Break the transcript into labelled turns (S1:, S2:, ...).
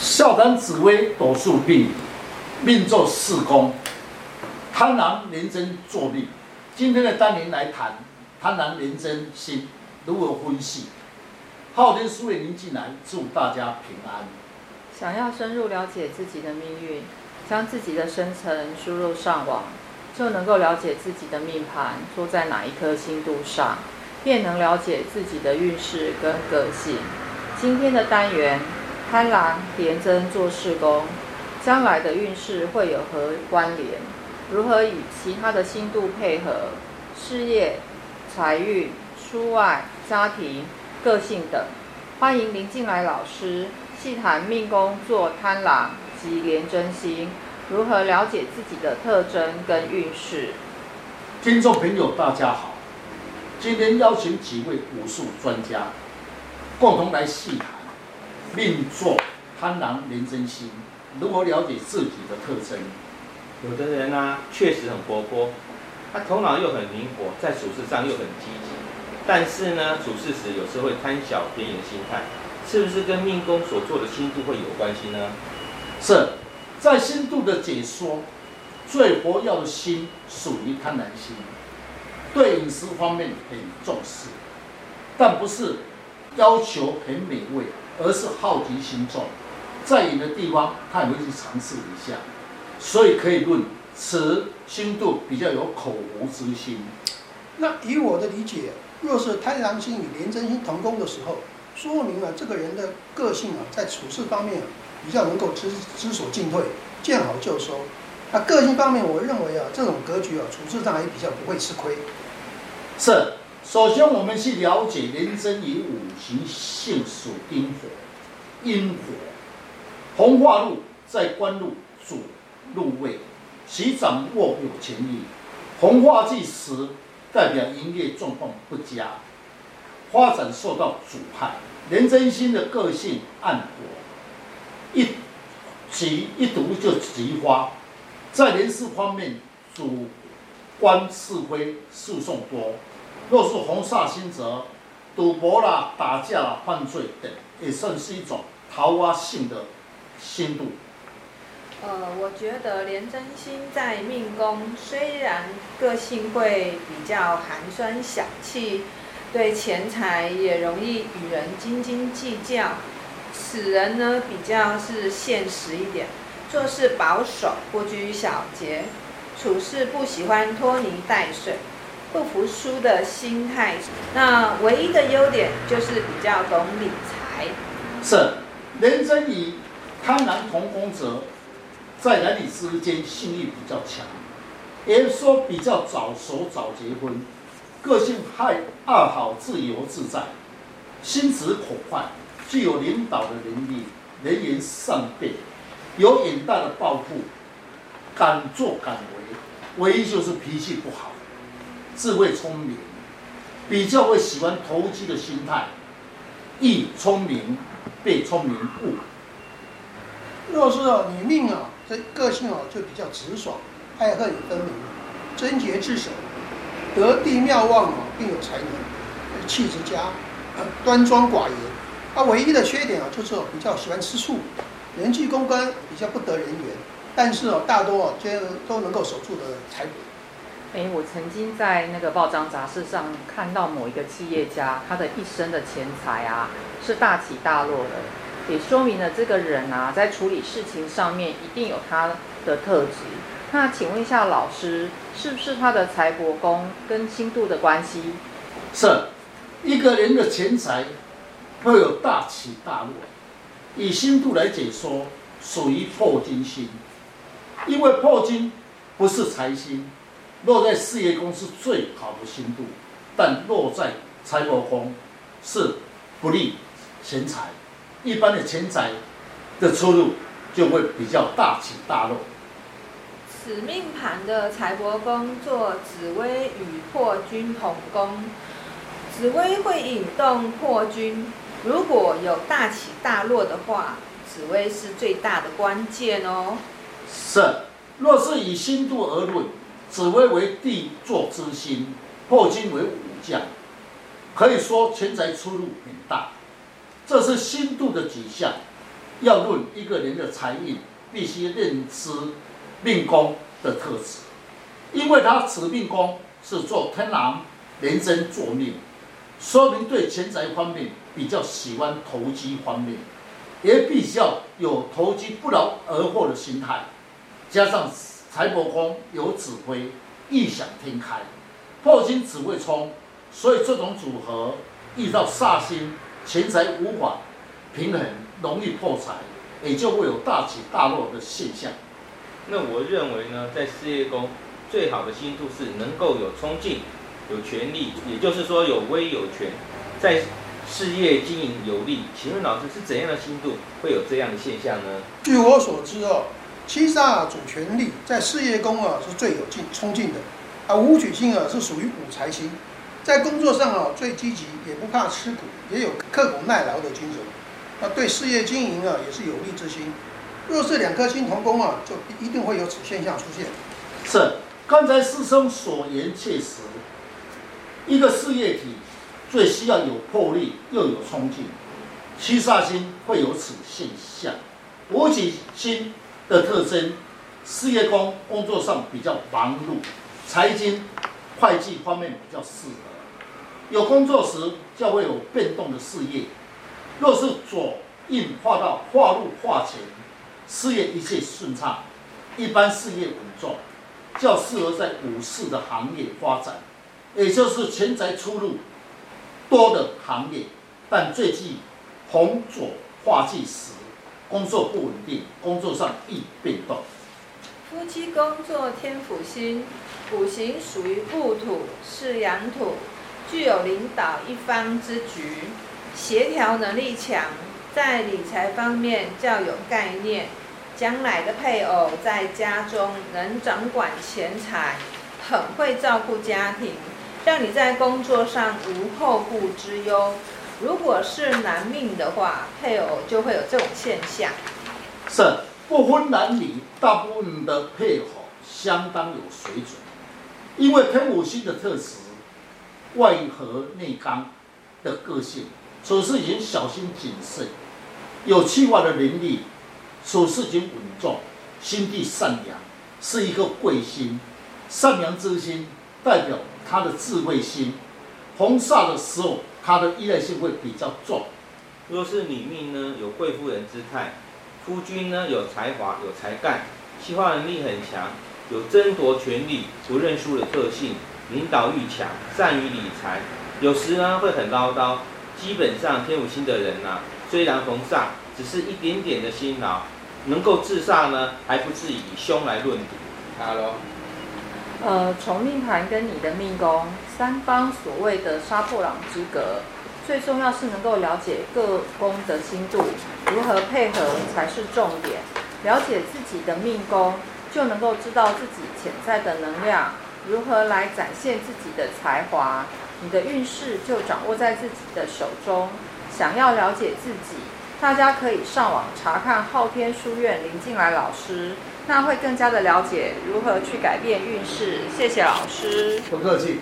S1: 笑谈紫微斗数命，命坐四宫，贪狼廉贞作命。今天的单元来谈贪狼廉贞星如何分析。昊天书院您进来，祝大家平安。
S2: 想要深入了解自己的命运，将自己的生辰输入上网，就能够了解自己的命盘坐在哪一颗星度上，便能了解自己的运势跟个性。今天的单元。贪狼廉贞做事宫，将来的运势会有何关联？如何与其他的星度配合？事业、财运、出外、家庭、个性等。欢迎林进来老师细谈命宫坐贪狼及廉贞星，如何了解自己的特征跟运势。
S1: 听众朋友，大家好，今天邀请几位武术专家，共同来细谈。命座贪狼廉贞心，如何了解自己的特征？
S3: 有的人呢、啊，确实很活泼，他头脑又很灵活，在处事上又很积极，但是呢，处事时有时候会贪小便宜的心态，是不是跟命宫所做的星度会有关系呢？
S1: 是，在星度的解说，最活跃的星属于贪婪星，对饮食方面很重视，但不是要求很美味。而是好奇心重，在远的地方他也会去尝试一下，所以可以论此心度比较有口无之心。
S4: 那以我的理解，若是贪狼星与廉贞星同宫的时候，说明了这个人的个性啊，在处事方面比较能够知知所进退，见好就收。那个性方面，我认为啊，这种格局啊，处事上也比较不会吃亏。
S1: 是。首先，我们去了解廉贞以五行性属阴火，阴火，红化禄在官禄主禄位，其掌握有权力。红化忌时代表营业状况不佳，发展受到阻碍。廉贞星的个性暗火，一急一读就急发，在人事方面主观是非，诉讼多。若是红煞星则，赌博啦、打架啦、犯罪等，也算是一种桃花性的星度。
S2: 呃，我觉得廉贞星在命宫，虽然个性会比较寒酸小气，对钱财也容易与人斤斤计较。此人呢，比较是现实一点，做事保守，不拘小节，处事不喜欢拖泥带水。不服输的心态，那唯一的优点就是比较懂理财。
S1: 是，人生与贪婪同工者，在男女之间性欲比较强，也说比较早熟早结婚，个性爱爱好自由自在，心直口快，具有领导的能力，能言善辩，有远大的抱负，敢作敢为，唯一就是脾气不好。智慧聪明，比较会喜欢投机的心态，易聪明被聪明误。
S4: 若是啊，女命啊，这个性啊就比较直爽，爱恨分明，贞洁自守，得地妙旺啊，并有才能，气质佳，端庄寡言。他唯一的缺点啊，就是比较喜欢吃醋，人际公关比较不得人缘，但是啊，大多啊，皆都能够守住的财帛。
S2: 哎，我曾经在那个报章杂志上看到某一个企业家，他的一生的钱财啊是大起大落的，也说明了这个人啊在处理事情上面一定有他的特质。那请问一下老师，是不是他的财帛宫跟星度的关系？
S1: 是，一个人的钱财会有大起大落，以星度来解说，属于破金星，因为破金不是财星。落在事业宫是最好的星度，但落在财帛宫是不利钱财，一般的钱财的出入就会比较大起大落。
S2: 此命盘的财帛宫做紫微与破军同宫，紫微会引动破军，如果有大起大落的话，紫微是最大的关键哦。
S1: 是，若是以星度而论。紫微为地坐之星，破军为武将，可以说钱财出入很大，这是星度的迹象。要论一个人的财运，必须认知命宫的特质，因为他此命宫是做天狼廉贞坐命，说明对钱财方面比较喜欢投机方面，也比较有投机不劳而获的心态，加上财帛宫有指挥，异想天开，破金只会冲，所以这种组合遇到煞星，钱财无法平衡，容易破财，也就会有大起大落的现象。
S3: 那我认为呢，在事业宫最好的星度是能够有冲劲、有权力，也就是说有威有权，在事业经营有利。请问老师是怎样的星度会有这样的现象呢？
S4: 据我所知哦，七杀主权力，在事业宫啊是最有劲冲劲的，啊武曲星啊是属于武财星，在工作上啊最积极，也不怕吃苦，也有刻苦耐劳的精神。那对事业经营啊也是有利之星。若是两颗星同宫啊，就一定会有此现象出现。
S1: 是，刚才师兄所言切实。一个事业体最需要有魄力，又有冲劲。七煞星会有此现象。武曲星的特征，事业宫工作上比较忙碌，财经、会计方面比较适合。有工作时，较会有变动的事业。若是左印化到化禄化权，事业一切顺畅，一般事业稳重，较适合在股市的行业发展，也就是钱财出入多的行业。但最忌红左化忌时，工作不稳定，工作上易变动。
S2: 夫妻宫作天府星，五行属于戊土，是阳土，具有领导一方之局。协调能力强，在理财方面较有概念。将来的配偶在家中能掌管钱财，很会照顾家庭，让你在工作上无后顾之忧。如果是男命的话，配偶就会有这种现象。
S1: 是不分男女，大部分的配偶相当有水准，因为天府星的特质，外和内刚的个性。处事情小心谨慎，有计划的能力，处事情稳重，心地善良，是一个贵星。善良之心代表他的智慧心。红煞的时候，他的依赖性会比较重。
S3: 若是女命呢，有贵妇人姿态；夫君呢，有才华，有才干，计划能力很强，有争夺权力、不认输的特性，领导欲强，善于理财，有时呢会很唠叨。基本上天府星的人呐、啊，虽然逢煞，只是一点点的辛劳，能够自煞呢，还不至以凶来论敌。哈喽。
S2: 呃，从命盘跟你的命宫三方所谓的杀破狼之隔，最重要是能够了解各宫的星度，如何配合才是重点。了解自己的命宫，就能够知道自己潜在的能量，如何来展现自己的才华。你的运势就掌握在自己的手中。想要了解自己，大家可以上网查看昊天书院林进来老师，那会更加的了解如何去改变运势。谢谢老师，
S1: 不客气。